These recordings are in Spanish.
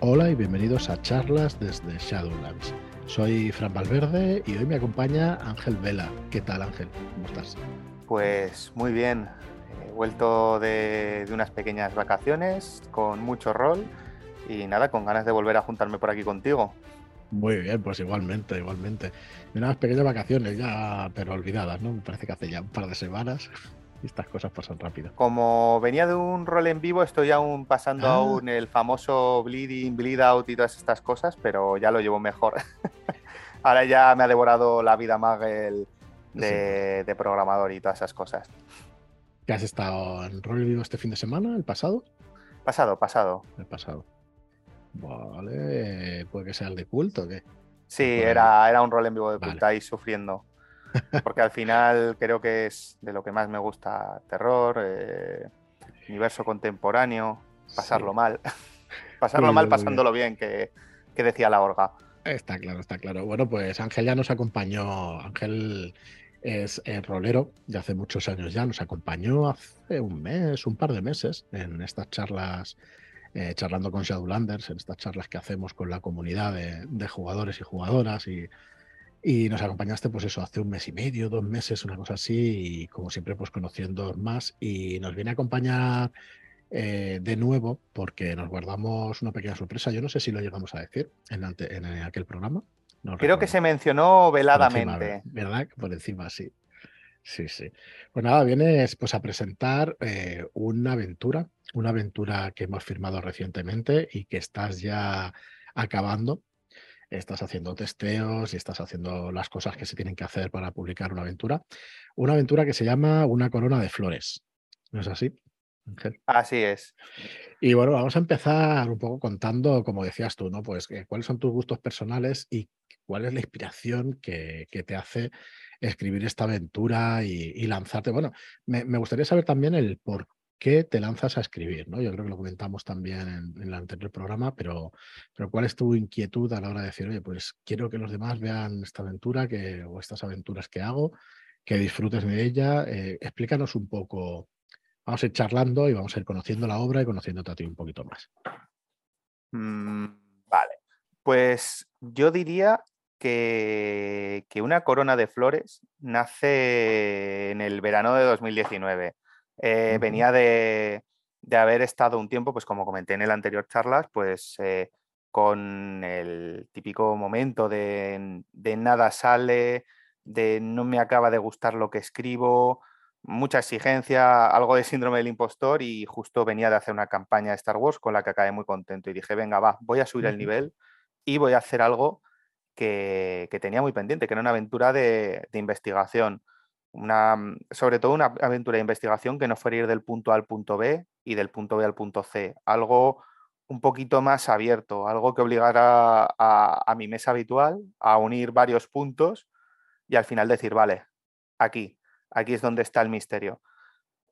Hola y bienvenidos a charlas desde Shadowlands. Soy Fran Valverde y hoy me acompaña Ángel Vela. ¿Qué tal Ángel? ¿Cómo estás? Pues muy bien. He vuelto de, de unas pequeñas vacaciones con mucho rol y nada, con ganas de volver a juntarme por aquí contigo. Muy bien, pues igualmente, igualmente. Unas pequeñas vacaciones ya, pero olvidadas, ¿no? Me parece que hace ya un par de semanas. Estas cosas pasan rápido. Como venía de un rol en vivo, estoy aún pasando Ah. aún el famoso bleeding, bleed out y todas estas cosas, pero ya lo llevo mejor. Ahora ya me ha devorado la vida Magel de, de programador y todas esas cosas. ¿Qué has estado en rol vivo este fin de semana? ¿El pasado? Pasado, pasado. El pasado. Vale, puede que sea el de culto, ¿o qué? Sí, ahí. era, era un rol en vivo de Vale. puta y sufriendo. Porque al final creo que es de lo que más me gusta. Terror, eh, universo contemporáneo, pasarlo Sí. mal. pasarlo mal pasándolo bien, que, que decía la orga. Está claro, está claro. Bueno, pues Ángel ya nos acompañó. Ángel es eh, rolero de hace muchos años ya. Nos acompañó hace un mes, un par de meses, en estas charlas, eh, charlando con Shadowlanders, en estas charlas que hacemos con la comunidad de, de jugadores y jugadoras. Y, y nos acompañaste, pues eso, hace un mes y medio, dos meses, una cosa así. Y como siempre, pues conociendo más. Y nos viene a acompañar eh, de nuevo, porque nos guardamos una pequeña sorpresa. Yo no sé si lo llegamos a decir en, ante- en aquel programa. No Creo que se mencionó Por encima, veladamente. ¿Verdad? Por encima, sí. Sí, sí. Pues nada, vienes pues a presentar eh, una aventura, una aventura que hemos firmado recientemente y que estás ya acabando. Estás haciendo testeos y estás haciendo las cosas que se tienen que hacer para publicar una aventura. Una aventura que se llama Una corona de flores. ¿No es así? Ángel? Así es. Y bueno, vamos a empezar un poco contando, como decías tú, ¿no? Pues eh, cuáles son tus gustos personales y cuál es la inspiración que, que te hace escribir esta aventura y, y lanzarte. Bueno, me, me gustaría saber también el por qué te lanzas a escribir, ¿no? Yo creo que lo comentamos también en, el anterior programa, pero, pero cuál es tu inquietud a la hora de decir, oye, pues quiero que los demás vean esta aventura que, o estas aventuras que hago, que disfrutes de ella. Eh, explícanos un poco vamos a ir charlando y vamos a ir conociendo la obra y conociéndote a ti un poquito más. Mm, vale. Pues yo diría que, que una corona de flores nace en el verano de 2019. Eh. Venía de, de haber estado un tiempo, pues como comenté en el anterior charlas, pues eh, con el típico momento de, de nada sale, de no me acaba de gustar lo que escribo, mucha exigencia, algo de síndrome del impostor y justo venía de hacer una campaña de Star Wars con la que acabé muy contento y dije, venga, va, voy a subir el nivel y voy a hacer algo que, que tenía muy pendiente, que era una aventura de, de investigación. Una, mm, sobre todo una aventura de investigación que no fuera ir del punto A al punto B y del punto B al punto C. Algo un poquito más abierto, algo que obligara a, a mi mesa habitual a unir varios puntos y al final decir, vale, aquí, aquí es donde está el misterio.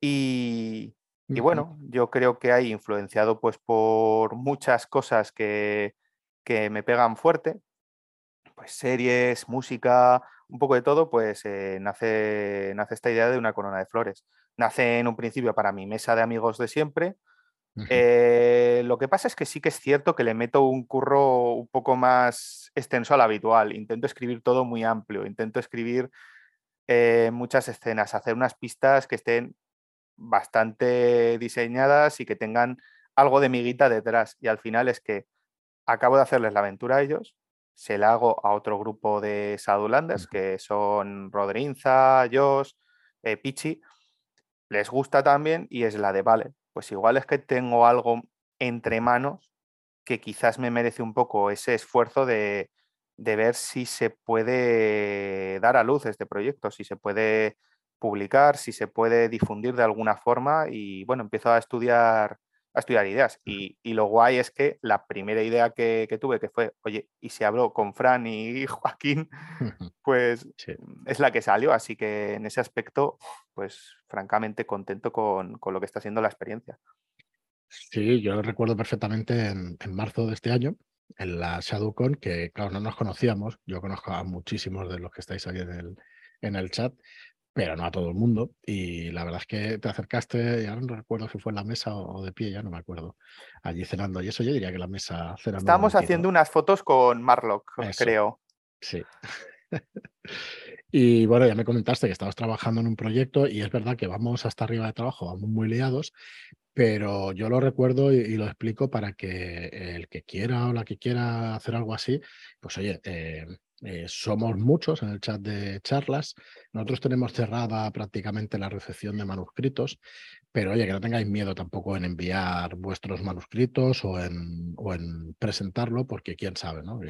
Y, y bueno, yo creo que hay influenciado pues por muchas cosas que, que me pegan fuerte, pues series, música, un poco de todo, pues eh, nace, nace esta idea de una corona de flores. Nace en un principio para mi mesa de amigos de siempre. Eh, lo que pasa es que sí que es cierto que le meto un curro un poco más extenso al habitual. Intento escribir todo muy amplio, intento escribir eh, muchas escenas, hacer unas pistas que estén bastante diseñadas y que tengan algo de miguita detrás. Y al final es que acabo de hacerles la aventura a ellos, se la hago a otro grupo de Shadowlanders, Ujú. que son Rodrinza, Josh, eh, Pichi, les gusta también y es la de, vale, pues igual es que tengo algo entre manos que quizás me merece un poco ese esfuerzo de, de ver si se puede dar a luz este proyecto, si se puede publicar, si se puede difundir de alguna forma y bueno, empiezo a estudiar a estudiar ideas. Y, y lo guay es que la primera idea que, que tuve, que fue, oye, y si hablo con Fran y Joaquín, pues Sí. es la que salió. Así que en ese aspecto, pues francamente contento con, con lo que está siendo la experiencia. Sí, yo recuerdo perfectamente en, en marzo de este año, en la ShadowCon, que claro, no nos conocíamos, yo conozco a muchísimos de los que estáis ahí en el, en el chat, pero no a todo el mundo. Y la verdad es que te acercaste, ya no recuerdo si fue en la mesa o de pie, ya no me acuerdo, allí cenando. Y eso yo diría que la mesa cenando. Estábamos haciendo unas fotos con Marlock, creo. Sí. Y bueno, ya me comentaste que estabas trabajando en un proyecto y es verdad que vamos hasta arriba de trabajo, vamos muy liados, pero yo lo recuerdo y, lo explico para que el que quiera o la que quiera hacer algo así, pues oye, eh, eh, somos muchos en el chat de charlas. Nosotros tenemos cerrada prácticamente la recepción de manuscritos, pero oye, que no tengáis miedo tampoco en enviar vuestros manuscritos o en, o en presentarlo, porque quién sabe, ¿no?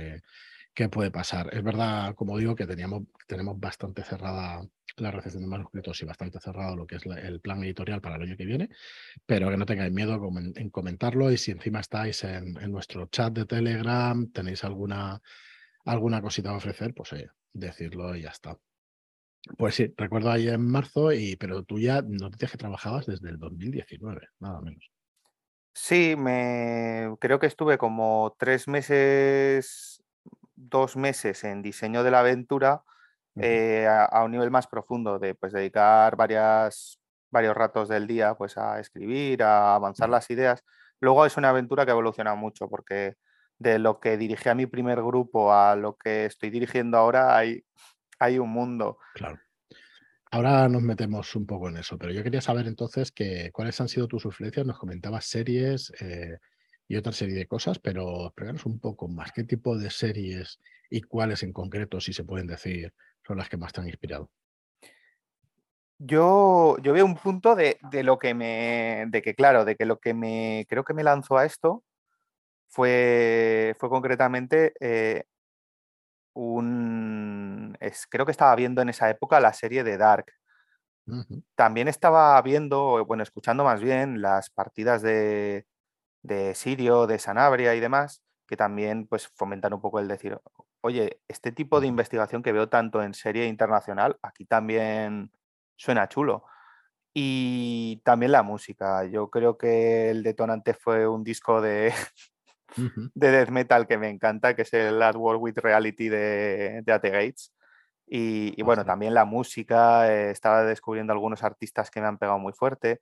Qué puede pasar. Es verdad, como digo, que teníamos, tenemos bastante cerrada la recepción de manuscritos y bastante cerrado lo que es el plan editorial para el año que viene, pero que no tengáis miedo en comentarlo y si encima estáis en, nuestro chat de Telegram, tenéis alguna alguna cosita a ofrecer, pues oye, decirlo y ya está. Pues sí, recuerdo ahí en marzo, y, pero tú ya no te que trabajabas desde el 2019, nada menos. Sí, me creo que estuve como tres meses, dos meses en diseño de la aventura eh, a, un nivel más profundo, de pues dedicar varias, varios ratos del día pues a escribir, a avanzar las ideas. Luego es una aventura que evoluciona mucho porque de lo que dirigí a mi primer grupo a lo que estoy dirigiendo ahora, hay, hay un mundo. Claro. Ahora nos metemos un poco en eso, pero yo quería saber entonces que, cuáles han sido tus influencias. Nos comentabas series eh, y otra serie de cosas, pero explícanos un poco más. ¿Qué tipo de series y cuáles en concreto, si se pueden decir, son las que más te han inspirado? Yo, yo veo un punto de, de, lo que me, de que claro, de que lo que me creo que me lanzó a esto fue, fue concretamente eh, un... creo que estaba viendo en esa época la serie de Dark. También estaba viendo, bueno, escuchando más bien las partidas de, de Sirio, de Sanabria y demás, que también pues fomentan un poco el decir, oye, este tipo de investigación que veo tanto en serie internacional, aquí también suena chulo. Y también la música. Yo creo que el detonante fue un disco de, de death metal que me encanta, que es el Last World with Reality de, de At Gates. Y, bueno, también la música, eh, estaba descubriendo algunos artistas que me han pegado muy fuerte,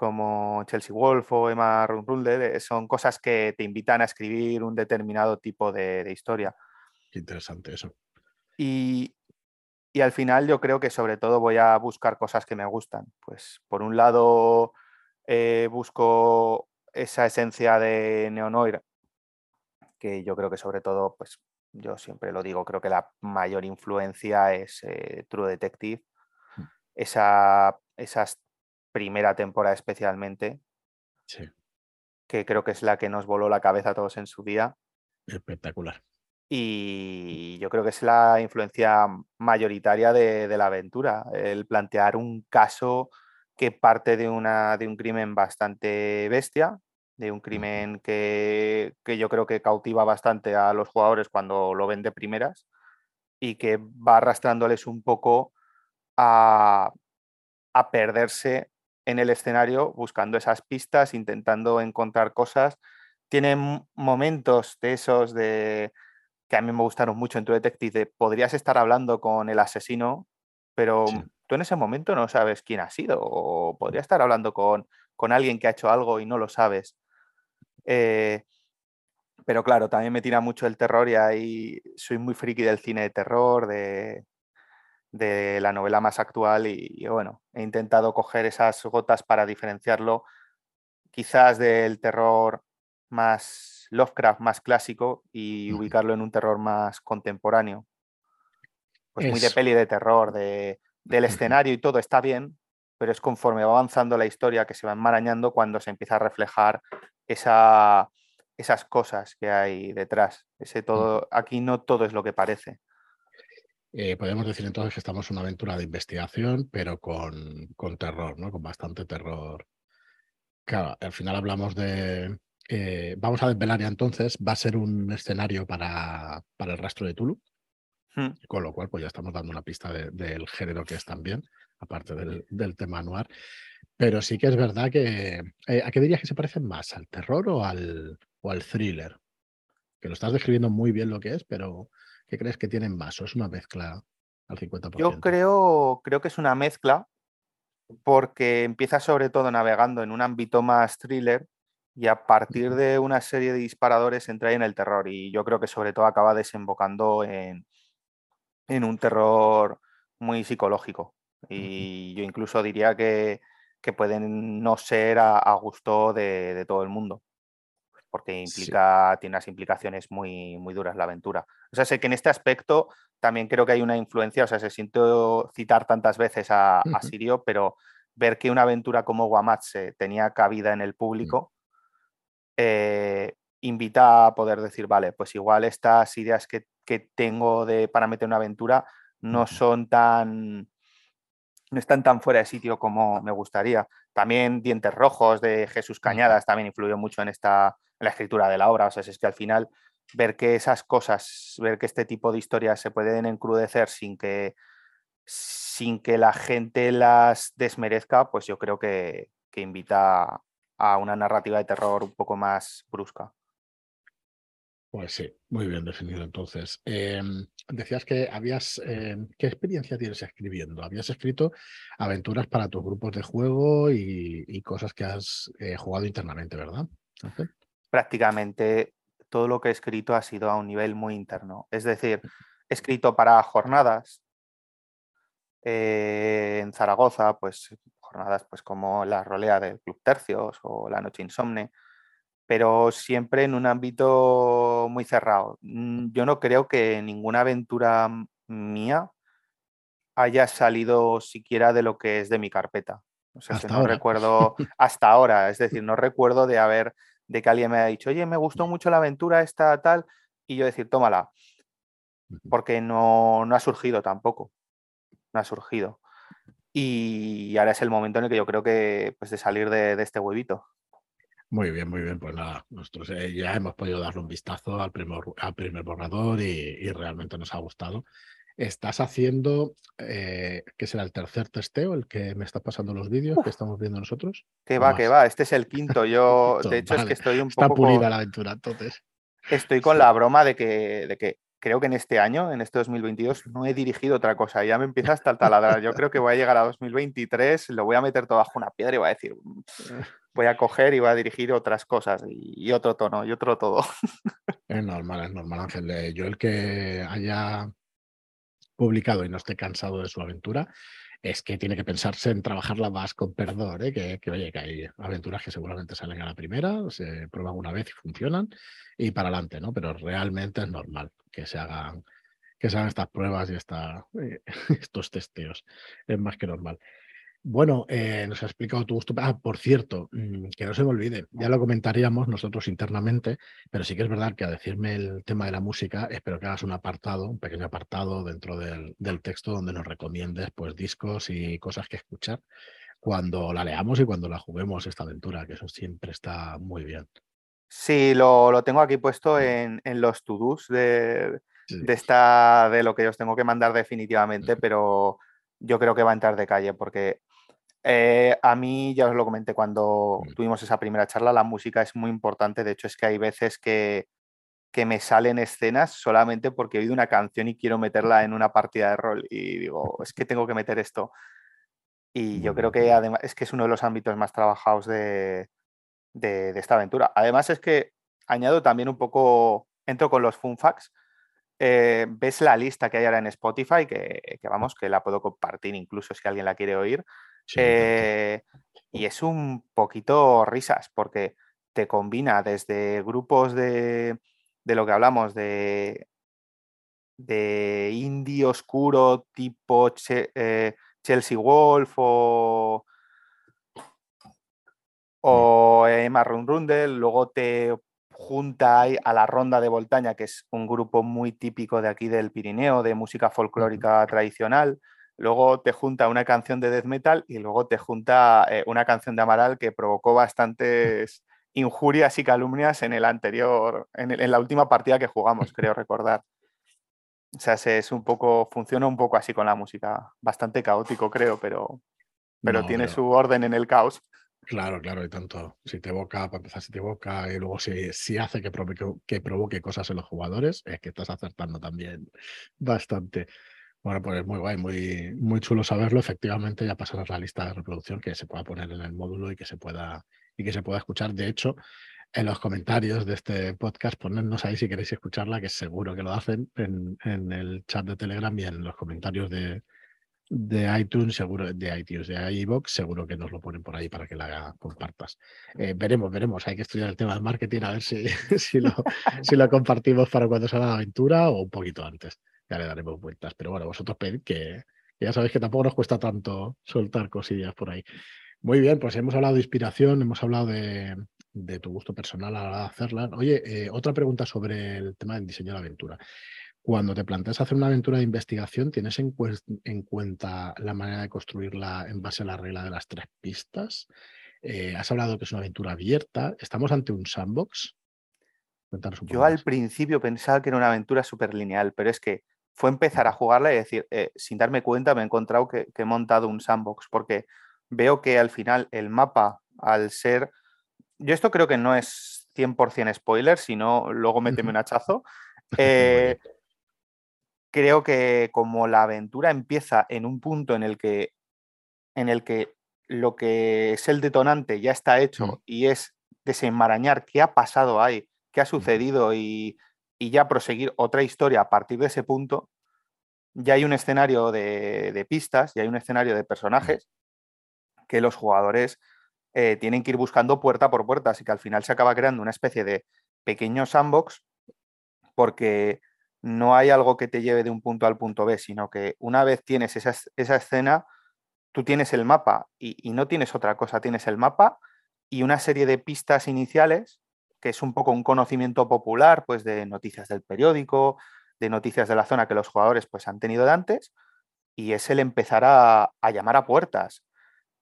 como Chelsea Wolf o Emma Runrulder, eh, son cosas que te invitan a escribir un determinado tipo de, historia. Qué interesante eso. Y, y, al final yo creo que sobre todo voy a buscar cosas que me gustan. Pues por un lado eh, busco esa esencia de Neonoir, que yo creo que sobre todo, pues yo siempre lo digo, creo que la mayor influencia es eh, True Detective. Mm. Esa, primera temporada especialmente, que creo que es la que nos voló la cabeza a todos en su día. Espectacular. Y yo creo que es la influencia mayoritaria de, de la aventura, el plantear un caso que parte de, una, de un crimen bastante bestia, de un crimen que, yo creo que cautiva bastante a los jugadores cuando lo ven de primeras y que va arrastrándoles un poco a, a perderse en el escenario buscando esas pistas, intentando encontrar cosas. Tienen momentos de esos de que a mí me gustaron mucho en tu detective, podrías estar hablando con el asesino, pero tú en ese momento no sabes quién ha sido, o podría estar hablando con, con alguien que ha hecho algo y no lo sabes. Eh, pero claro, también me tira mucho el terror y ahí soy muy friki del cine de terror, de, de la novela más actual y, bueno, he intentado coger esas gotas para diferenciarlo quizás del terror más Lovecraft, más clásico y ubicarlo en un terror más contemporáneo. Pues muy de peli de terror, de, del escenario y todo está bien, pero es conforme va avanzando la historia que se va enmarañando cuando se empieza a reflejar esa, esas cosas que hay detrás. Ese todo, aquí no todo es lo que parece. Eh, podemos decir entonces que estamos en una aventura de investigación, pero con, con terror, ¿no? Con bastante terror. Claro, al final hablamos de. Eh, vamos a desvelar ya entonces, va a ser un escenario para, para el rastro de Tulu. Hmm. Con lo cual, pues ya estamos dando una pista del género que es también, aparte del, del, tema noir. Pero sí que es verdad que. Eh, ¿A qué dirías que se parecen más? ¿Al terror o al, o al thriller? Que lo estás describiendo muy bien lo que es, pero ¿qué crees que tienen más? ¿O es una mezcla al 50%. Yo creo, creo que es una mezcla porque empieza sobre todo navegando en un ámbito más thriller y a partir de una serie de disparadores entra en el terror y yo creo que sobre todo acaba desembocando en, en un terror muy psicológico y yo incluso diría que, pueden no ser a, gusto de, todo el mundo porque implica, tiene unas implicaciones muy, muy duras la aventura. O sea, sé que en este aspecto también creo que hay una influencia, o sea, se siento citar tantas veces a, Sirio, pero ver que una aventura como Guamatse tenía cabida en el mm. público, eh, invita a poder decir, vale, pues igual estas ideas que, tengo de, para meter una aventura no son tan no están tan fuera de sitio como me gustaría. También Dientes Rojos de Jesús Cañadas también influyó mucho en esta en la escritura de la obra. O sea, es que al final ver que esas cosas, ver que este tipo de historias se pueden encrudecer sin que, sin que la gente las desmerezca, pues yo creo que, invita a una narrativa de terror un poco más brusca. Pues sí, muy bien definido entonces. Em, decías que habías, em, ¿qué experiencia tienes escribiendo? Habías escrito aventuras para tus grupos de juego y, cosas que has eh, jugado internamente, ¿verdad? Prácticamente todo lo que he escrito ha sido a un nivel muy interno. Es decir, he escrito para jornadas eh, en Zaragoza, pues jornadas pues como la rolea del Club Tercios o la Noche Insomne, pero siempre en un ámbito muy cerrado. Mm, yo no creo que ninguna aventura mía haya salido siquiera de lo que es de mi carpeta. O sea, no recuerdo hasta ahora, es decir, no recuerdo de haber de que alguien me haya dicho, oye, me gustó mucho la aventura esta tal, y yo decir, tómala, porque no, no ha surgido tampoco, no ha surgido. Y ahora es el momento en el que yo creo que, pues, de salir de, este huevito. Muy bien, muy bien. Pues nada, nosotros eh, ya hemos podido darle un vistazo al primer, al primer borrador y, realmente nos ha gustado. Estás haciendo, eh, ¿qué será el tercer testeo, el que me está pasando los vídeos que estamos viendo nosotros? Que va, que va, este es el quinto. Yo, de hecho, es que estoy un poco. Está pulida la aventura, entonces. Estoy con la broma de que, de que creo que en este año, en este 2022, no he dirigido otra cosa. Ya me empieza hasta el taladrar. Yo creo que voy a llegar a 2023, lo voy a meter todo bajo una piedra y voy a decir, voy a coger y voy a dirigir otras cosas y, otro tono y otro todo. Es normal, es normal, Ángel. Eh, yo el que haya publicado y no esté cansado de su aventura, es que tiene que pensarse en trabajarla más con perdón, ¿eh? que, oye, que hay aventuras que seguramente salen a la primera, se prueban una vez y funcionan y para adelante, ¿no? Pero realmente es normal que se hagan, que se hagan estas pruebas y esta, estos testeos. Es más que normal. Bueno, eh, nos ha explicado tu gusto. Ah, por cierto, mm, que no se me olvide, ya lo comentaríamos nosotros internamente, pero sí que es verdad que a decirme el tema de la música, espero que hagas un apartado, un pequeño apartado dentro del, texto donde nos recomiendes pues discos y cosas que escuchar cuando la leamos y cuando la juguemos esta aventura, que eso siempre está muy bien. Sí, lo, tengo aquí puesto en, los to-dos de, de, esta, de lo que os tengo que mandar definitivamente, pero yo creo que va a entrar de calle porque eh, a mí, ya os lo comenté cuando mm. tuvimos esa primera charla, la música es muy importante. De hecho, es que hay veces que, que me salen escenas solamente porque he oído una canción y quiero meterla en una partida de rol. Y digo, es que tengo que meter esto. Y yo creo que además es que es uno de los ámbitos más trabajados de, de, esta aventura. Además, es que añado también un poco, entro con los fun facts. Eh, ves la lista que hay ahora en Spotify, que, que, vamos, que la puedo compartir incluso si alguien la quiere oír. Eh, y es un poquito risas, porque te combina desde grupos de, de lo que hablamos, de, de indie oscuro tipo eh, Chelsea Wolf o, o Emma Rundrundel, luego te junta a la Ronda de Voltaña, que es un grupo muy típico de aquí del Pirineo, de música folclórica tradicional. Luego te junta una canción de death metal y luego te junta eh, una canción de Amaral que provocó bastantes injurias y calumnias en el anterior, en, la última partida que jugamos, creo recordar. O sea, es un poco, funciona un poco así con la música, bastante caótico, creo, pero, pero tiene su orden en el caos. Claro, claro, y tanto. Si te evoca, para empezar, si te evoca y luego si, si hace que provoque, que provoque cosas en los jugadores, es que estás acertando también bastante. Bueno, pues muy guay, muy, muy chulo saberlo. Efectivamente, ya pasamos la lista de reproducción que se pueda poner en el módulo y que se pueda, y que se pueda escuchar. De hecho, en los comentarios de este podcast, ponednos ahí si queréis escucharla, que seguro que lo hacen en, en el chat de Telegram y en los comentarios de, de iTunes, seguro, de iTunes, de iVoox, seguro que nos lo ponen por ahí para que la compartas. Eh, veremos, veremos. Hay que estudiar el tema del marketing a ver si, si, lo, si lo compartimos para cuando salga la aventura o un poquito antes. Ya le daremos vueltas. Pero bueno, vosotros pedid que, ya sabéis que tampoco nos cuesta tanto soltar cosillas por ahí. Muy bien, pues hemos hablado de inspiración, hemos hablado de, tu gusto personal a la hora de hacerla. Oye, eh, otra pregunta sobre el tema del diseño de la aventura. Cuando te planteas hacer una aventura de investigación, ¿tienes en, cuenta la manera de construirla en base a la regla de las tres pistas? Eh, has hablado que es una aventura abierta. ¿Estamos ante un sandbox? Yo al principio pensaba que era una aventura súper lineal, pero es que fue empezar a jugarla y decir, eh, sin darme cuenta, me he encontrado que, he montado un sandbox, porque veo que al final el mapa, al ser. Yo esto creo que no es 100% spoiler, sino luego méteme un hachazo. Eh, creo que como la aventura empieza en un punto en el que, en el que lo que es el detonante ya está hecho y es desenmarañar qué ha pasado ahí, qué ha sucedido y, ya proseguir otra historia a partir de ese punto, ya hay un escenario de, pistas, ya hay un escenario de personajes que los jugadores eh, tienen que ir buscando puerta por puerta, así que al final se acaba creando una especie de pequeño sandbox porque no hay algo que te lleve de un punto al punto B, sino que una vez tienes esa, escena, tú tienes el mapa y, no tienes otra cosa, tienes el mapa y una serie de pistas iniciales, que es un poco un conocimiento popular, pues de noticias del periódico, de noticias de la zona que los jugadores pues han tenido de antes, y es el empezar a, llamar a puertas.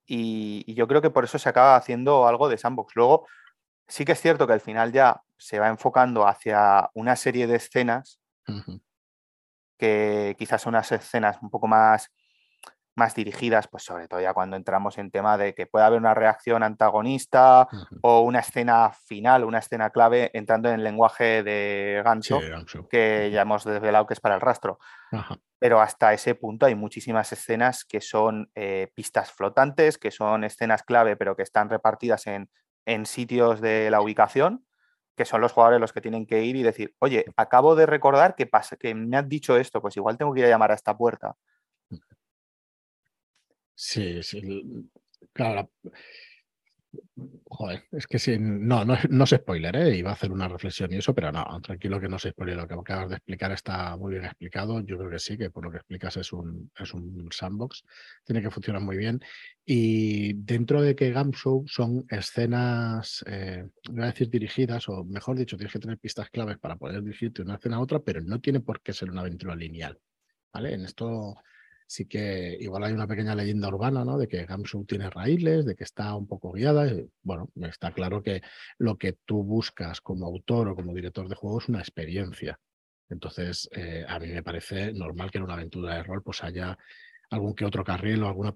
Y, y, yo creo que por eso se acaba haciendo algo de sandbox. Luego, sí que es cierto que al final ya se va enfocando hacia una serie de escenas que quizás son unas escenas un poco más, más dirigidas, pues sobre todo ya cuando entramos en tema de que pueda haber una reacción antagonista o una escena final, una escena clave entrando en el lenguaje de gancho, que ya hemos desvelado que es para el rastro. Pero hasta ese punto hay muchísimas escenas que son eh, pistas flotantes, que son escenas clave, pero que están repartidas en, en sitios de la ubicación que son los jugadores los que tienen que ir y decir, oye, acabo de recordar que, pasa, que me has dicho esto, pues igual tengo que ir a llamar a esta puerta. Sí, sí. Claro, Joder, es que sí, no, no, no es spoiler, ¿eh? iba a hacer una reflexión y eso, pero no, tranquilo que no se spoiler, lo que acabas de explicar está muy bien explicado, yo creo que sí, que por lo que explicas es un, es un sandbox, tiene que funcionar muy bien. Y dentro de que Gamshow son escenas, eh, voy a decir dirigidas, o mejor dicho, tienes que tener pistas claves para poder dirigirte una escena a otra, pero no tiene por qué ser una aventura lineal, ¿vale? En esto sí que igual hay una pequeña leyenda urbana, ¿no? De que Gamsu tiene raíles, de que está un poco guiada. bueno, está claro que lo que tú buscas como autor o como director de juego es una experiencia. Entonces, eh, a mí me parece normal que en una aventura de rol pues haya algún que otro carril o alguna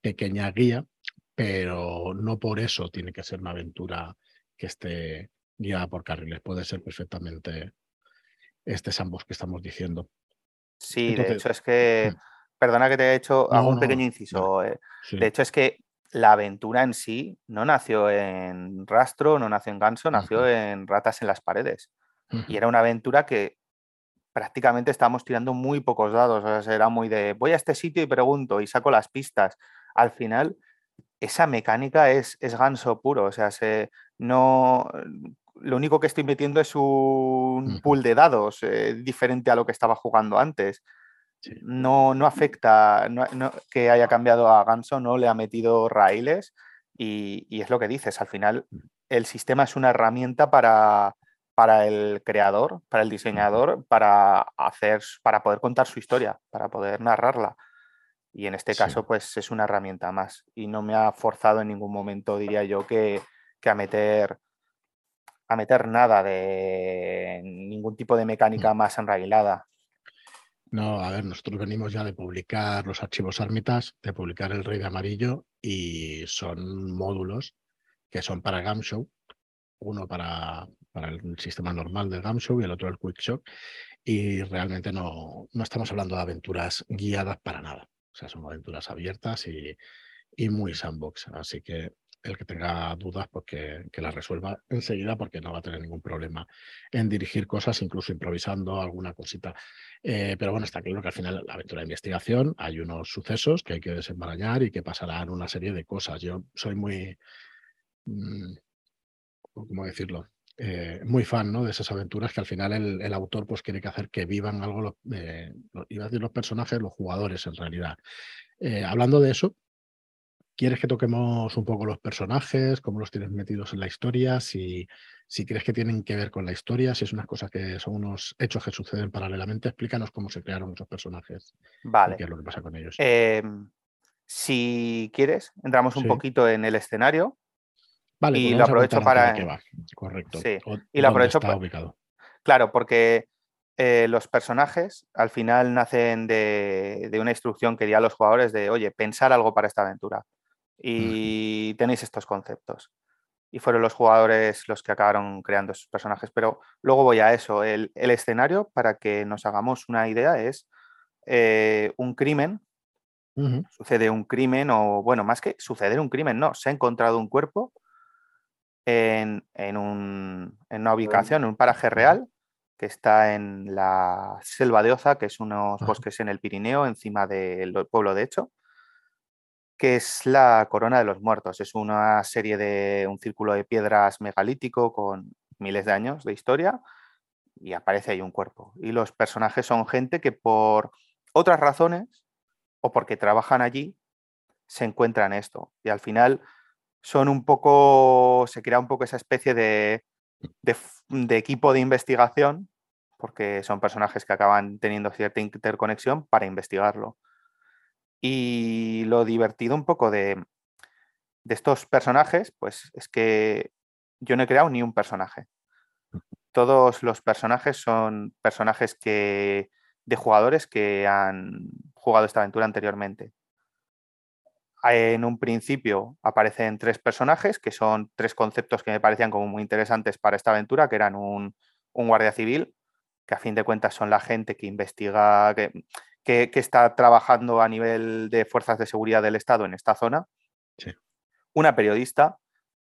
pequeña guía, pero no por eso tiene que ser una aventura que esté guiada por carriles. Puede ser perfectamente este ambos que estamos diciendo. Sí, de hecho es que... Perdona que te haya hecho, hago un pequeño inciso. Eh. De hecho, es que la aventura en sí no nació en rastro, no nació en ganso, nació en ratas en las paredes. Y era una aventura que prácticamente estábamos tirando muy pocos dados. O sea, era muy de voy a este sitio y pregunto y saco las pistas. Al final, esa mecánica es, es ganso puro. O sea, se, no, lo único que estoy metiendo es un pool de dados eh, diferente a lo que estaba jugando antes no, no afecta que haya cambiado a Ganso, no le ha metido raíles y, es lo que dices, al final mm. el sistema es una herramienta para, para el creador, para el diseñador, para hacer, para poder contar su historia, para poder narrarla. Y en este caso, pues es una herramienta más. Y no me ha forzado en ningún momento, diría yo, que, que a meter a meter nada de ningún tipo de mecánica mm. más enrailada. No, a ver, nosotros venimos ya de publicar los archivos Armitas, de publicar El Rey de Amarillo y son módulos que son para Gamshow, uno para, para el sistema normal del Gamshow y el otro el Quickshock. y realmente no, no estamos hablando de aventuras guiadas para nada. O sea, son aventuras abiertas y, y muy sandbox. Así que el que tenga dudas, pues que, que las resuelva enseguida porque no va a tener ningún problema en dirigir cosas, incluso improvisando alguna cosita. Eh, pero bueno, está claro que al final la aventura de investigación hay unos sucesos que hay que desenmarañar y que pasarán una serie de cosas. Yo soy muy, mm, ¿cómo decirlo? Eh, muy fan ¿no? de esas aventuras que al final el, autor pues quiere que hacer que vivan algo, eh, iba a decir los personajes, los jugadores en realidad. hablando de eso, ¿Quieres que toquemos un poco los personajes, cómo los tienes metidos en la historia? Si, si crees que tienen que ver con la historia, si es unas cosas que son unos hechos que suceden paralelamente, explícanos cómo se crearon esos personajes. Vale. qué es lo que pasa con ellos. Em, si quieres, entramos un poquito en el escenario. Vale, y pues lo aprovecho para. Correcto. Sí. y lo aprovecho para. Claro, porque eh, los personajes al final nacen de, de, una instrucción que di a los jugadores de, oye, pensar algo para esta aventura y tenéis estos conceptos. Y fueron los jugadores los que acabaron creando esos personajes. Pero luego voy a eso. El, escenario, para que nos hagamos una idea, es eh, un crimen. Sucede un crimen, o bueno, más que suceder un crimen, no. Se ha encontrado un cuerpo en, en, un, en una ubicación, en un paraje real, que está en la selva de Oza, que es unos bosques en el Pirineo, encima del pueblo de Hecho que es la Corona de los Muertos. Es una serie de un círculo de piedras megalítico con miles de años de historia y aparece ahí un cuerpo. Y los personajes son gente que por otras razones o porque trabajan allí se encuentran esto. Y al final son un poco, se crea un poco esa especie de, de equipo de investigación, porque son personajes que acaban teniendo cierta interconexión para investigarlo. Y lo divertido un poco de, estos personajes, pues es que yo no he creado ni un personaje. Todos los personajes son personajes que, de jugadores que han jugado esta aventura anteriormente. En un principio aparecen tres personajes, que son tres conceptos que me parecían como muy interesantes para esta aventura, que eran un, un guardia civil, que a fin de cuentas son la gente que investiga, que, que, está trabajando a nivel de fuerzas de seguridad del Estado en esta zona. Una periodista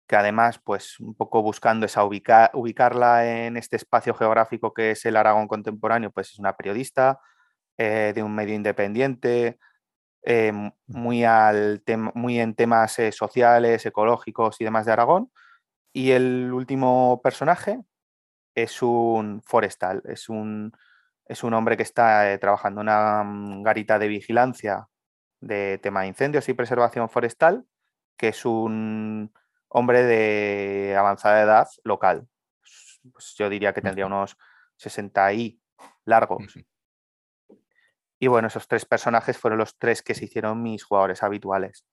que además, pues un poco buscando esa ubicarla en este espacio geográfico que es el Aragón contemporáneo, pues es una periodista eh, de un medio independiente, eh, mm. muy, al muy en temas eh, sociales, ecológicos y demás de Aragón. Y el último personaje es un forestal, es un, es un hombre que está eh, trabajando en una mm, garita de vigilancia de tema de incendios y preservación forestal, que es un hombre de avanzada edad local. Pues yo diría que tendría unos 60 y largos. Y bueno, esos tres personajes fueron los tres que se hicieron mis jugadores habituales.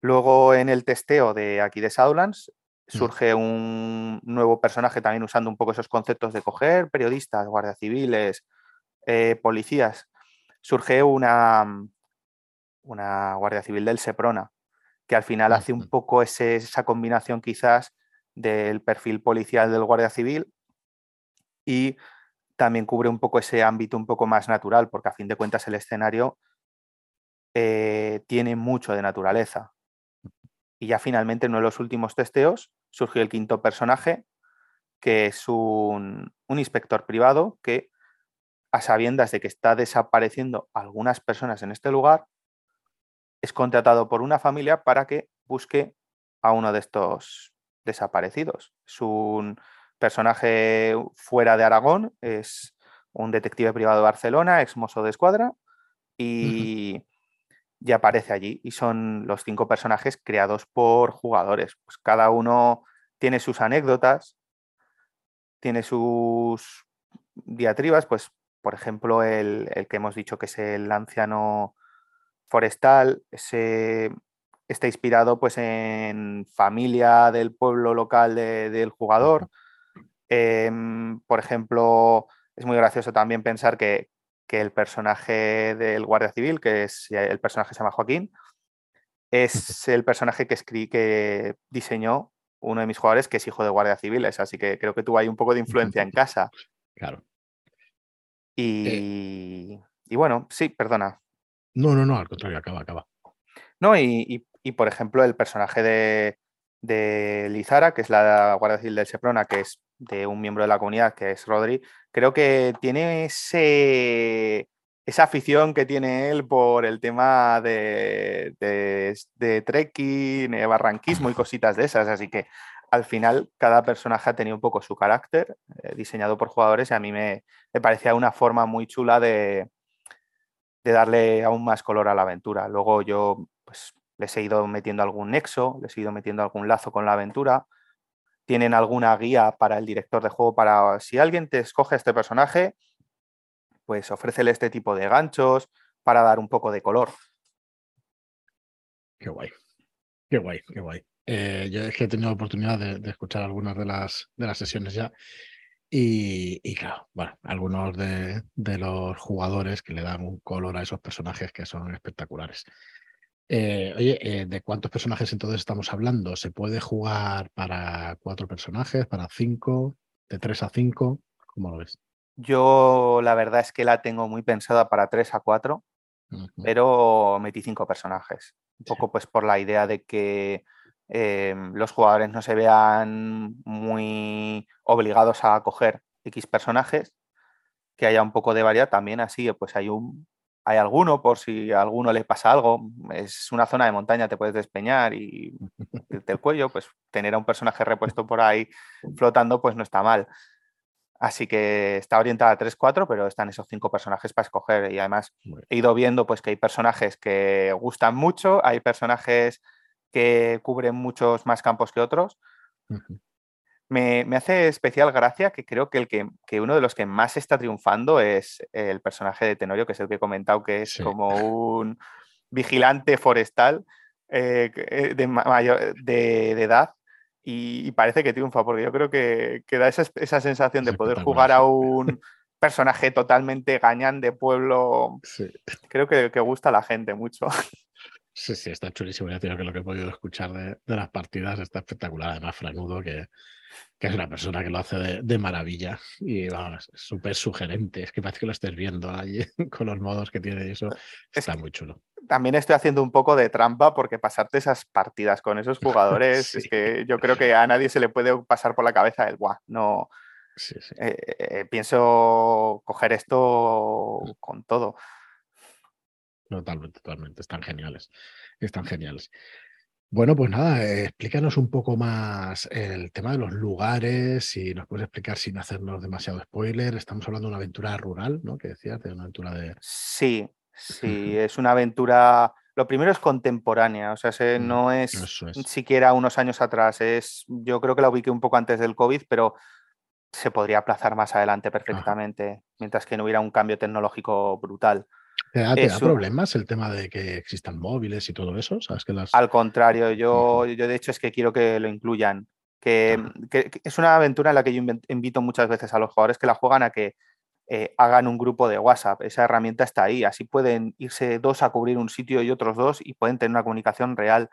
Luego en el testeo de aquí de Southlands. Surge un nuevo personaje también usando un poco esos conceptos de coger periodistas, guardias civiles, eh, policías. Surge una, una guardia civil del Seprona, que al final hace un poco esa combinación quizás del perfil policial del guardia civil y también cubre un poco ese ámbito un poco más natural, porque a fin de cuentas el escenario eh, tiene mucho de naturaleza. Y ya finalmente en uno de los últimos testeos surgió el quinto personaje, que es un, inspector privado que, a sabiendas de que está desapareciendo algunas personas en este lugar, es contratado por una familia para que busque a uno de estos desaparecidos. Es un personaje fuera de Aragón, es un detective privado de Barcelona, ex mozo de escuadra, y y aparece allí. Y son los cinco personajes creados por jugadores. Pues cada uno tiene sus anécdotas, tiene sus diatribas, pues por ejemplo el, que hemos dicho que es el anciano forestal, ese, está inspirado pues en familia del pueblo local del jugador. Em, por ejemplo, es muy gracioso también pensar que, que el personaje del Guardia Civil, que es el personaje se llama Joaquín, es el personaje que, escribí, que diseñó uno de mis jugadores que es hijo de Guardia Civiles, así que creo que tuvo ahí un poco de influencia en casa. Claro. Y, y bueno, sí, perdona. No, no, no, al contrario, acaba, acaba. No, y, y, por ejemplo, el personaje de, de, Lizara, que es la Guardia Civil del Seprona, que es de un miembro de la comunidad, que es Rodri, creo que tiene ese, esa afición que tiene él por el tema de, de, de trekking, barranquismo y cositas de esas. Así que al final cada personaje ha tenido un poco su carácter, eh, diseñado por jugadores, y a mí me, me parecía una forma muy chula de, de darle aún más color a la aventura. Luego yo pues, les he ido metiendo algún nexo, les he ido metiendo algún lazo con la aventura. Tienen alguna guía para el director de juego para si alguien te escoge este personaje, pues ofrécele este tipo de ganchos para dar un poco de color. Qué guay, qué guay, qué guay. Eh, yo es que he tenido oportunidad de, de, escuchar algunas de las, de las sesiones ya y, claro, bueno, algunos de, los jugadores que le dan un color a esos personajes que son espectaculares. Eh, oye, eh, ¿de cuántos personajes entonces estamos hablando? ¿Se puede jugar para cuatro personajes, para cinco, de tres a cinco? ¿Cómo lo ves? Yo la verdad es que la tengo muy pensada para tres a cuatro, pero metí cinco personajes. Un poco pues por la idea de que Em, los jugadores no se vean muy obligados a coger X personajes, que haya un poco de variedad también así, pues hay un hay alguno por si a alguno le pasa algo, es una zona de montaña, te puedes despeñar y el cuello, pues tener a un personaje repuesto por ahí flotando pues no está mal. Así que está orientada a 3-4, pero están esos cinco personajes para escoger. Y además he ido viendo pues, que hay personajes que gustan mucho, hay personajes que cubren muchos más campos que otros. Me, hace especial gracia que creo que, el que, uno de los que más está triunfando es el personaje de Tenorio, que es el que he comentado, que es como un vigilante forestal eh, eh, de, mayor, de, edad. Y, parece que triunfa, porque yo creo que, da esa, sensación de poder jugar a un personaje totalmente gañán de pueblo. Creo que, que gusta a la gente mucho. Sí, sí, está chulísimo. Ya que lo que he podido escuchar de, las partidas está espectacular. Además, Franudo, que, que es una persona que lo hace de, maravilla y vamos, es súper sugerente. Es que parece que lo estés viendo ahí con los modos que tiene y eso. Está muy chulo. También estoy haciendo un poco de trampa porque pasarte esas partidas con esos jugadores, es que yo creo que a nadie se le puede pasar por la cabeza el guau, no. Sí, sí. Eh, eh, pienso coger esto con todo. Totalmente, totalmente. Están geniales. Están geniales. Bueno, pues nada, eh, explícanos un poco más el tema de los lugares, si nos puedes explicar sin hacernos demasiado spoiler. Estamos hablando de una aventura rural, ¿no? Que decías, de una aventura de... Sí, sí, es una aventura... Lo primero es contemporánea, o sea, no es, siquiera unos años atrás, es, yo creo que la ubiqué un poco antes del COVID, pero se podría aplazar más adelante perfectamente, mientras que no hubiera un cambio tecnológico brutal. ¿Te da, problemas el tema de que existan móviles y todo eso? ¿Sabes que las... Al contrario, yo, yo de hecho es que quiero que lo incluyan. Que, es una aventura en la que yo invito muchas veces a los jugadores que la juegan a que eh, hagan un grupo de WhatsApp. Esa herramienta está ahí. Así pueden irse dos a cubrir un sitio y otros dos y pueden tener una comunicación real.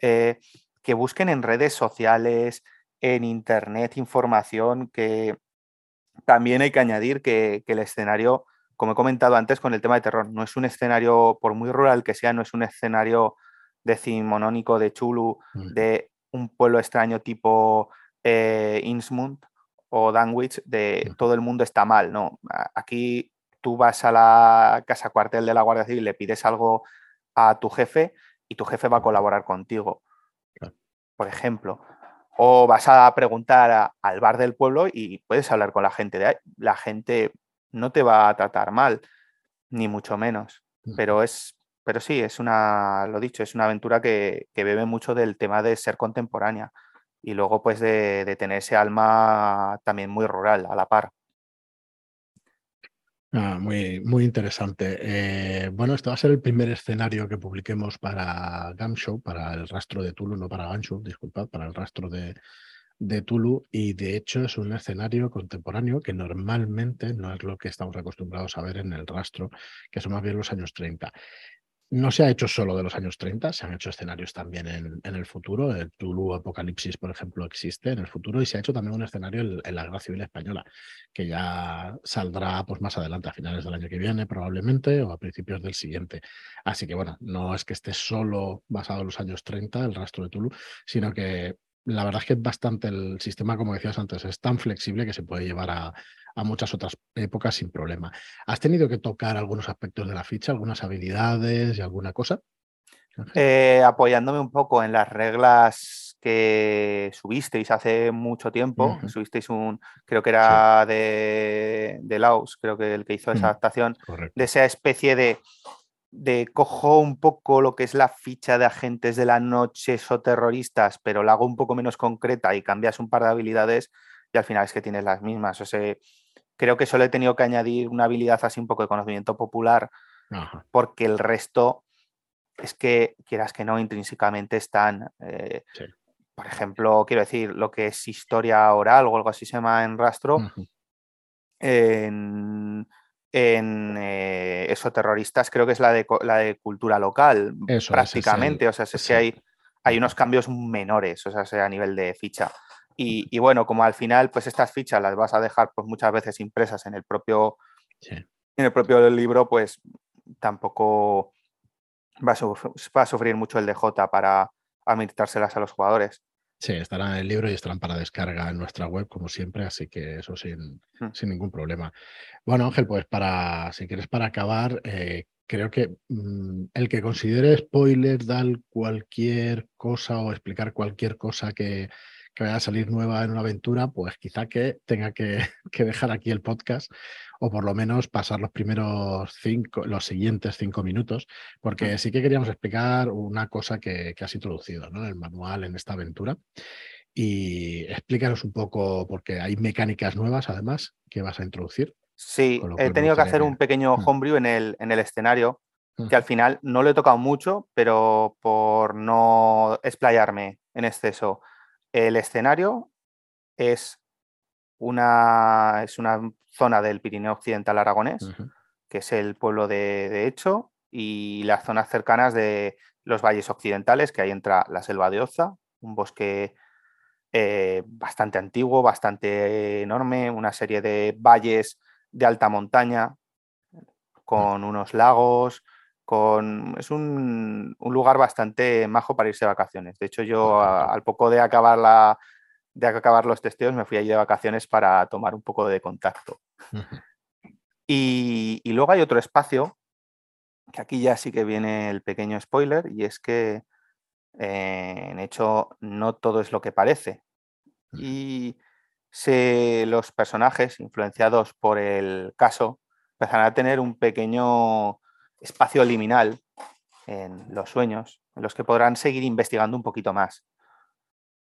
Eh, que busquen en redes sociales, en internet, información, que también hay que añadir que, que el escenario como he comentado antes con el tema de terror, no es un escenario, por muy rural que sea, no es un escenario decimonónico de Chulu, mm. de un pueblo extraño tipo eh, Innsmouth o Danwich, de todo el mundo está mal, ¿no? Aquí tú vas a la casa cuartel de la Guardia Civil, le pides algo a tu jefe y tu jefe va a colaborar contigo, por ejemplo. O vas a preguntar al bar del pueblo y puedes hablar con la gente de ahí. La gente no te va a tratar mal, ni mucho menos. Pero es, pero sí, es una, lo dicho, es una aventura que, bebe mucho del tema de ser contemporánea y luego pues de, tener ese alma también muy rural a la par. Ah, muy, muy interesante. Eh, bueno, este va a ser el primer escenario que publiquemos para Gamshow, para el rastro de Tulu, no para Gamshow, disculpad, para el rastro de, de Tulu y de hecho es un escenario contemporáneo que normalmente no es lo que estamos acostumbrados a ver en el rastro, que son más bien los años 30. no se ha hecho solo de los años 30, se han hecho escenarios también en, el futuro. El Tulu Apocalipsis, por ejemplo, existe en el futuro y se ha hecho también un escenario en, la Guerra Civil Española, que ya saldrá pues, más adelante, a finales del año que viene probablemente o a principios del siguiente. Así que bueno, no es que esté solo basado en los años 30, el rastro de Tulu, sino que la verdad es que es bastante el sistema, como decías antes, es tan flexible que se puede llevar a, a muchas otras épocas sin problema. ¿Has tenido que tocar algunos aspectos de la ficha, algunas habilidades y alguna cosa? Eh, apoyándome un poco en las reglas que subisteis hace mucho tiempo, subisteis un, creo que era de, de, Laos, creo que el que hizo esa adaptación, de esa especie de, de cojo un poco lo que es la ficha de agentes de la noche o terroristas, pero la hago un poco menos concreta y cambias un par de habilidades y al final es que tienes las mismas. O sea, creo que solo he tenido que añadir una habilidad así un poco de conocimiento popular, porque el resto es que, quieras que no, intrínsecamente están. Eh, por ejemplo, quiero decir, lo que es historia oral o algo así se llama en rastro. En, en eh, eso terroristas creo que es la de, la de cultura local prácticamente. O sea es que hay, hay unos cambios menores o sea a nivel de ficha. Y, bueno, como al final, pues estas fichas las vas a dejar pues muchas veces impresas en el propio, en el propio libro, pues tampoco va a, sufrir, mucho el DJ para administrárselas a los jugadores. Sí, estarán en el libro y estarán para descarga en nuestra web, como siempre, así que eso sin, hmm. sin ningún problema. Bueno, Ángel, pues para, si quieres para acabar, eh, creo que mm, el que considere spoiler, dar cualquier cosa o explicar cualquier cosa que, que vaya a salir nueva en una aventura, pues quizá que tenga que, dejar aquí el podcast o por lo menos pasar los primeros cinco, los siguientes cinco minutos, porque sí que queríamos explicar una cosa que, has introducido ¿no? en el manual en esta aventura. Y explícanos un poco, porque hay mecánicas nuevas además que vas a introducir. Sí, he tenido que hacer un pequeño homebrew en el, en el escenario, que al final no lo he tocado mucho, pero por no explayarme en exceso el escenario es una, es una zona del Pirineo Occidental Aragonés, que es el pueblo de, Hecho, y las zonas cercanas de los valles occidentales, que ahí entra la selva de Oza, un bosque eh, bastante antiguo, bastante enorme, una serie de valles de alta montaña, con unos lagos, es un, lugar bastante majo para irse de vacaciones. De hecho, yo al poco de acabar, la, de acabar los testeos me fui allí de vacaciones para tomar un poco de contacto. y, luego hay otro espacio, que aquí ya sí que viene el pequeño spoiler, y es que eh, en hecho no todo es lo que parece. Y los personajes influenciados por el caso empezarán a tener un pequeño espacio liminal en los sueños, en los que podrán seguir investigando un poquito más.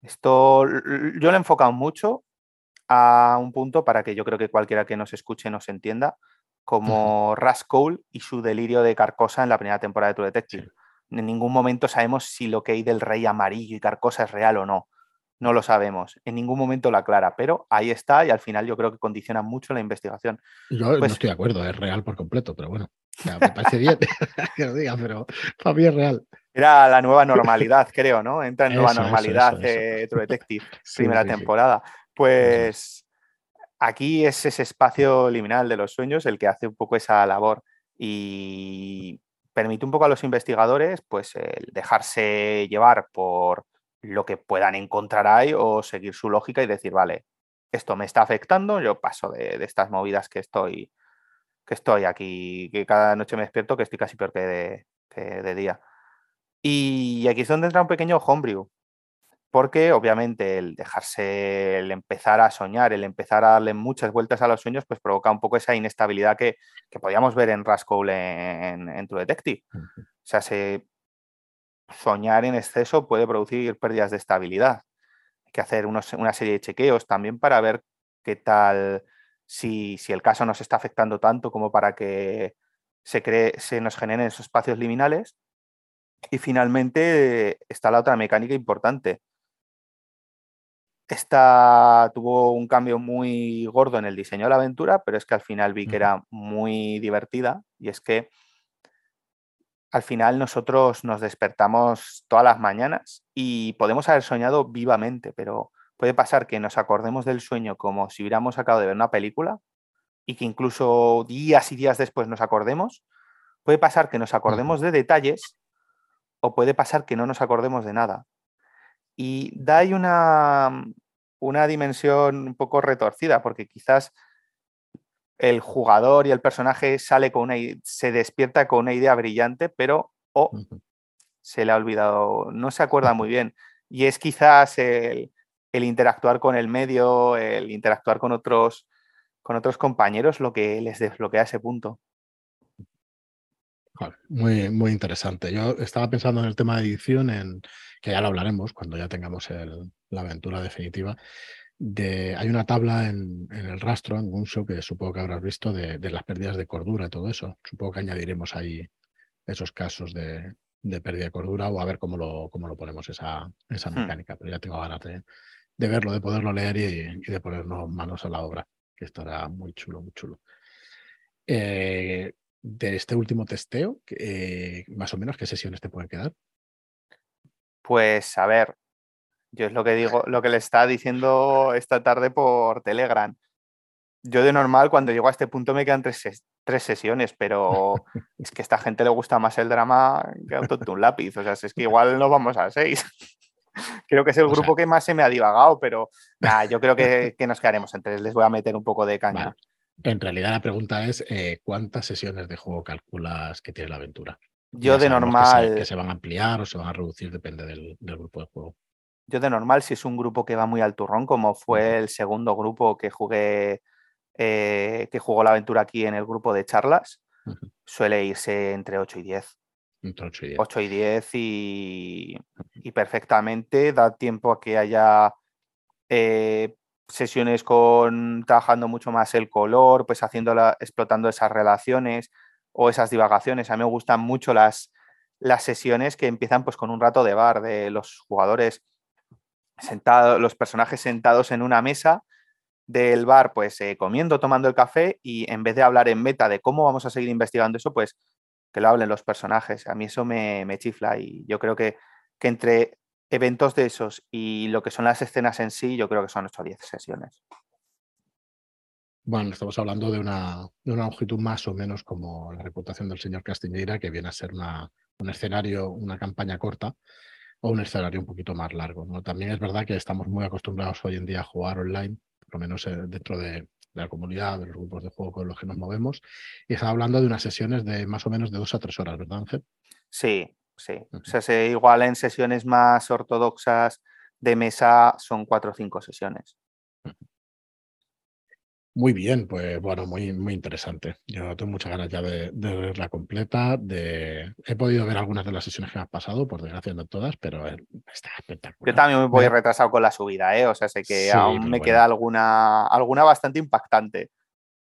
Esto yo lo he enfocado mucho a un punto para que yo creo que cualquiera que nos escuche nos entienda, como Cole y su delirio de Carcosa en la primera temporada de True Detective. En ningún momento sabemos si lo que hay del rey amarillo y Carcosa es real o no. No lo sabemos. En ningún momento lo aclara, pero ahí está y al final yo creo que condiciona mucho la investigación. Yo no pues estoy de acuerdo, es real por completo, pero bueno me parece bien que lo diga, pero para mí es real. Era la nueva normalidad, creo, ¿no? Entra en nueva normalidad eh, True Detective, primera temporada. Pues aquí es ese espacio liminal de los sueños el que hace un poco esa labor y permite un poco a los investigadores pues el dejarse llevar por lo que puedan encontrar ahí o seguir su lógica y decir, vale, esto me está afectando, yo paso de estas movidas que estoy que estoy aquí, que cada noche me despierto, que estoy casi peor que de, día. Y aquí es donde entra un pequeño homebrew, porque obviamente el dejarse, el empezar a soñar, el empezar a darle muchas vueltas a los sueños, pues provoca un poco esa inestabilidad que, podíamos ver en Rascal en, en, True Detective. O sea, soñar en exceso puede producir pérdidas de estabilidad. Hay que hacer una serie de chequeos también para ver qué tal si, el caso nos está afectando tanto como para que se, cree, se nos generen esos espacios liminales. Y finalmente está la otra mecánica importante. Esta tuvo un cambio muy gordo en el diseño de la aventura, pero es que al final vi que era muy divertida y es que al final nosotros nos despertamos todas las mañanas y podemos haber soñado vivamente, pero puede pasar que nos acordemos del sueño como si hubiéramos acabado de ver una película y que incluso días y días después nos acordemos. Puede pasar que nos acordemos de detalles o puede pasar que no nos acordemos de nada. Y da ahí una, una dimensión un poco retorcida, porque quizás el jugador y el personaje sale con una, se despierta con una idea brillante, pero o se le ha olvidado, no se acuerda muy bien. Y es quizás el, interactuar con el medio, el interactuar con otros, con otros compañeros lo que les desbloquea ese punto. Muy, muy interesante. Yo estaba pensando en el tema de edición, en, que ya lo hablaremos cuando ya tengamos la aventura definitiva, hay una tabla en, el rastro, en Gunshow, que supongo que habrás visto, de, las pérdidas de cordura y todo eso. Supongo que añadiremos ahí esos casos de, pérdida de cordura o a ver cómo lo, cómo lo ponemos esa, esa hmm. mecánica. Pero ya tengo ganas de, verlo, de poderlo leer y, de ponernos manos a la obra, que estará muy chulo, muy chulo. Eh, de este último testeo, eh, más o menos, ¿qué sesiones te pueden quedar? Pues a ver, yo es lo que digo, lo que le está diciendo esta tarde por Telegram. Yo de normal, cuando llego a este punto, me quedan tres, tres sesiones, pero es que a esta gente le gusta más el drama que un lápiz. O sea, es que igual no vamos a seis. Creo que es el grupo que más se me ha divagado, pero nada, yo creo que, nos quedaremos en tres. Les voy a meter un poco de caña. En realidad la pregunta es, eh, ¿cuántas sesiones de juego calculas que tiene la aventura? Yo de normal... Que se, van a ampliar o se van a reducir, depende del grupo de juego. Yo de normal, si es un grupo que va muy al turrón, como fue el segundo grupo que jugué, eh, que jugó la aventura aquí en el grupo de charlas, suele irse entre 8 y 10. Entre 8 y 10. 8 y 10 y, perfectamente da tiempo a que haya eh, sesiones con trabajando mucho más el color, pues haciendo explotando esas relaciones o esas divagaciones. A mí me gustan mucho las, las sesiones que empiezan pues con un rato de bar de los jugadores sentados, los personajes sentados en una mesa del bar, pues eh, comiendo, tomando el café y en vez de hablar en meta de cómo vamos a seguir investigando eso, pues que lo hablen los personajes. A mí eso me, chifla y yo creo que, que, entre eventos de esos y lo que son las escenas en sí, yo creo que son 8 o 10 sesiones. Bueno, estamos hablando de una, de una longitud más o menos como la reputación del señor Castiñeira, que viene a ser una, un escenario, una campaña corta, o un escenario un poquito más largo. ¿no? También es verdad que estamos muy acostumbrados hoy en día a jugar online, por lo menos eh, dentro de, la comunidad, de los grupos de juego con los que nos movemos, y está hablando de unas sesiones de más o menos de dos a tres horas, ¿verdad, Ángel? Sí, sí. O sea, se igual en sesiones más ortodoxas de mesa son cuatro o cinco sesiones. Muy bien, pues bueno, muy, muy interesante. Yo tengo muchas ganas ya de, verla completa. De... He podido ver algunas de las sesiones que me han pasado, por desgracia no todas, pero está espectacular. Yo también me voy retrasado con la subida, ¿eh? o sea, sé que aún me queda alguna, alguna bastante impactante.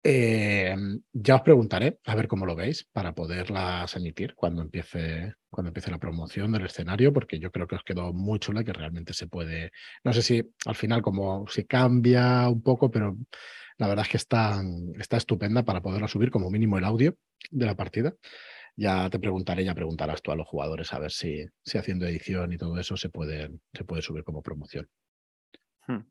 Eh, ya os preguntaré a ver cómo lo veis para poderlas emitir cuando empiece, cuando empiece la promoción del escenario, porque yo creo que os quedó muy chula que realmente se puede. No sé si al final como si cambia un poco, pero la verdad es que está, está estupenda para poderla subir como mínimo el audio de la partida. Ya te preguntaré, ya preguntarás tú a los jugadores a ver si, si haciendo edición y todo eso se puede, se puede subir como promoción. Hmm.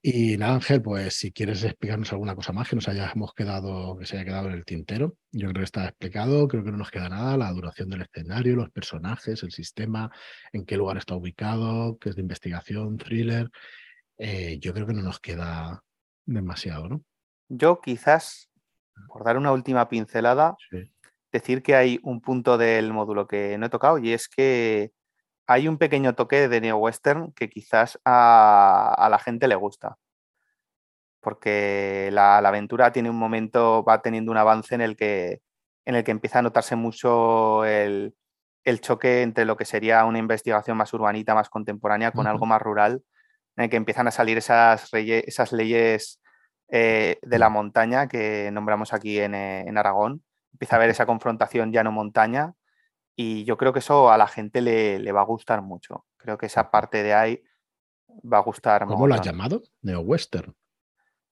Y nada, Ángel, pues si quieres explicarnos alguna cosa más que nos hayamos quedado, que se haya quedado en el tintero, yo creo que está explicado, creo que no nos queda nada, la duración del escenario, los personajes, el sistema, en qué lugar está ubicado, qué es de investigación, thriller. Eh, yo creo que no nos queda demasiado, ¿no? Yo quizás, por dar una última pincelada, decir que hay un punto del módulo que no he tocado y es que hay un pequeño toque de Neo Western que quizás a, la gente le gusta. Porque la, aventura tiene un momento, va teniendo un avance en el que, en el que empieza a notarse mucho el, choque entre lo que sería una investigación más urbanita, más contemporánea, con algo más rural en el que empiezan a salir esas, esas leyes eh, de la montaña que nombramos aquí en, eh, en, Aragón. Empieza a haber esa confrontación llano-montaña y yo creo que eso a la gente le, le, va a gustar mucho. Creo que esa parte de ahí va a gustar ¿Cómo lo has llamado? Neo-Western.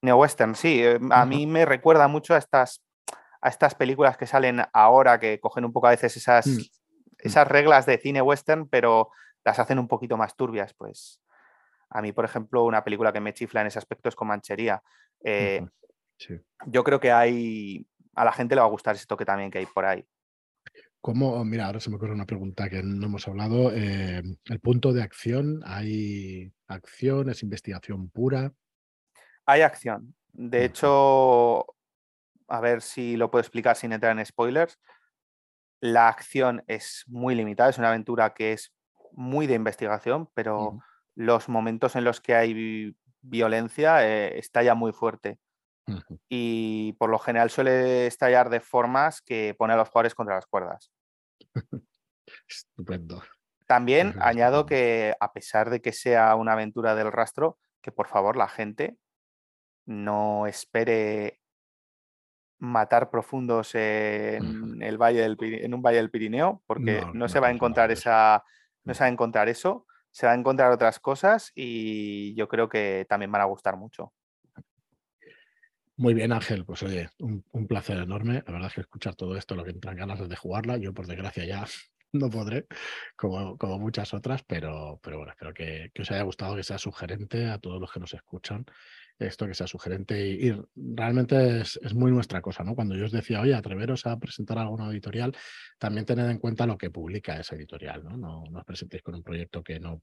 Neo-Western, sí. Eh, a mí me recuerda mucho a estas a estas películas que salen ahora, que cogen un poco a veces esas, Mm. esas reglas de cine western, pero las hacen un poquito más turbias. Pues a mí, por ejemplo, una película que me chifla en ese aspecto es Comanchería. Eh. Sí. yo creo que hay, a la gente le va a gustar ese toque también que hay por ahí. ¿Cómo, mira, ahora se me ocurre una pregunta que no hemos hablado. eh, el punto de acción, ¿hay acción, es investigación pura? Hay acción. De hecho, a ver si lo puedo explicar sin entrar en spoilers. La acción es muy limitada, es una aventura que es muy de investigación, pero. Los momentos en los que hay vi- violencia eh, estalla muy fuerte. Y por lo general suele estallar de formas que pone a los jugadores contra las cuerdas. Estupendo. También añado que a pesar de que sea una aventura del rastro, que por favor la gente no espere matar profundos en el valle del en un valle del Pirineo, porque No, no, no se va a encontrar esa, no se va a encontrar eso, se va a encontrar otras cosas y yo creo que también van a gustar mucho. Muy bien, Ángel. Pues oye, un, un placer enorme. La verdad es que escuchar todo esto, lo que entran ganas es de jugarla. Yo, por desgracia, ya no podré, como, como muchas otras, pero, pero bueno, espero que, que os haya gustado, que sea sugerente a todos los que nos escuchan. Esto que sea sugerente y, y realmente es, es muy nuestra cosa, ¿no? Cuando yo os decía, oye, atreveros a presentar alguna editorial, también tened en cuenta lo que publica esa editorial, ¿no? No, no os presentéis con un proyecto que no,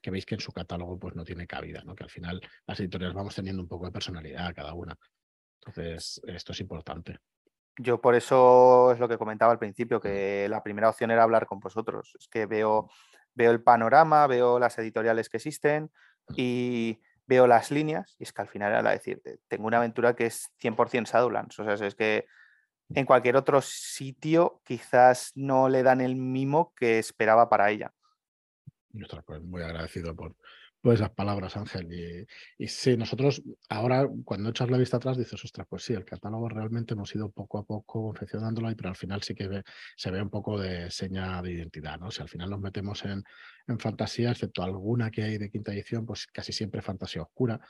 que veis que en su catálogo pues no tiene cabida, ¿no? Que al final las editoriales vamos teniendo un poco de personalidad cada una. Entonces, esto es importante. Yo por eso es lo que comentaba al principio, que la primera opción era hablar con vosotros. Es que veo, veo el panorama, veo las editoriales que existen y veo las líneas. Y es que al final era decir, tengo una aventura que es 100% Shadowlands. O sea, es que en cualquier otro sitio quizás no le dan el mimo que esperaba para ella. Pues muy agradecido por, esas palabras, Ángel. Y, y sí, nosotros ahora, cuando echas la vista atrás, dices, ostras, pues sí, el catálogo realmente hemos ido poco a poco confeccionándolo, pero al final sí que se ve un poco de seña de identidad, ¿no? Si al final nos metemos en, en fantasía, excepto alguna que hay de quinta edición, pues casi siempre fantasía oscura.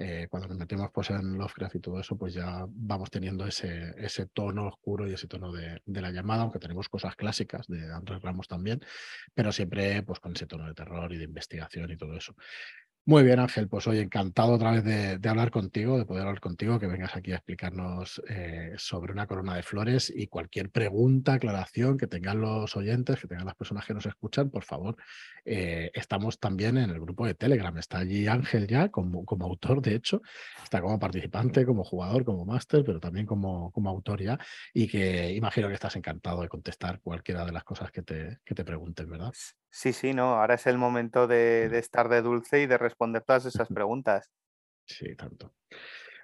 Eh, cuando nos metemos pues, en Lovecraft y todo eso, pues ya vamos teniendo ese, ese tono oscuro y ese tono de, de la llamada, aunque tenemos cosas clásicas de Andrés Ramos también, pero siempre pues, con ese tono de terror y de investigación y todo eso. Muy bien, Ángel, pues hoy encantado otra vez de, hablar contigo, de poder hablar contigo, que vengas aquí a explicarnos eh, sobre una corona de flores y cualquier pregunta, aclaración que tengan los oyentes, que tengan las personas que nos escuchan, por favor, eh, estamos también en el grupo de Telegram. Está allí Ángel ya como, como autor, de hecho, está como participante, como jugador, como máster, pero también como, como autor ya, y que imagino que estás encantado de contestar cualquiera de las cosas que te, que te pregunten, ¿verdad? Sí, sí, no. Ahora es el momento de, de estar de dulce y de responder todas esas preguntas. Sí, tanto.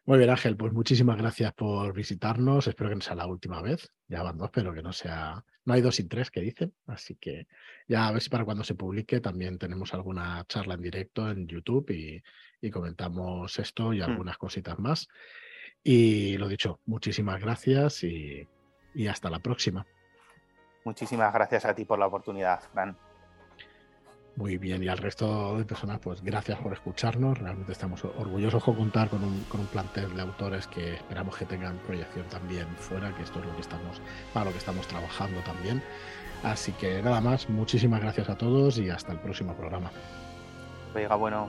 Muy bien, Ángel, pues muchísimas gracias por visitarnos. Espero que no sea la última vez. Ya van dos, pero que no sea. No hay dos sin tres que dicen. Así que ya a ver si para cuando se publique también tenemos alguna charla en directo en YouTube y, y comentamos esto y algunas cositas más. Y lo dicho, muchísimas gracias y, y hasta la próxima. Muchísimas gracias a ti por la oportunidad, Fran. Muy bien, y al resto de personas, pues gracias por escucharnos. Realmente estamos orgullosos de contar con un, con un plantel de autores que esperamos que tengan proyección también fuera, que esto es lo que estamos, para lo que estamos trabajando también. Así que nada más, muchísimas gracias a todos y hasta el próximo programa. Oiga, bueno.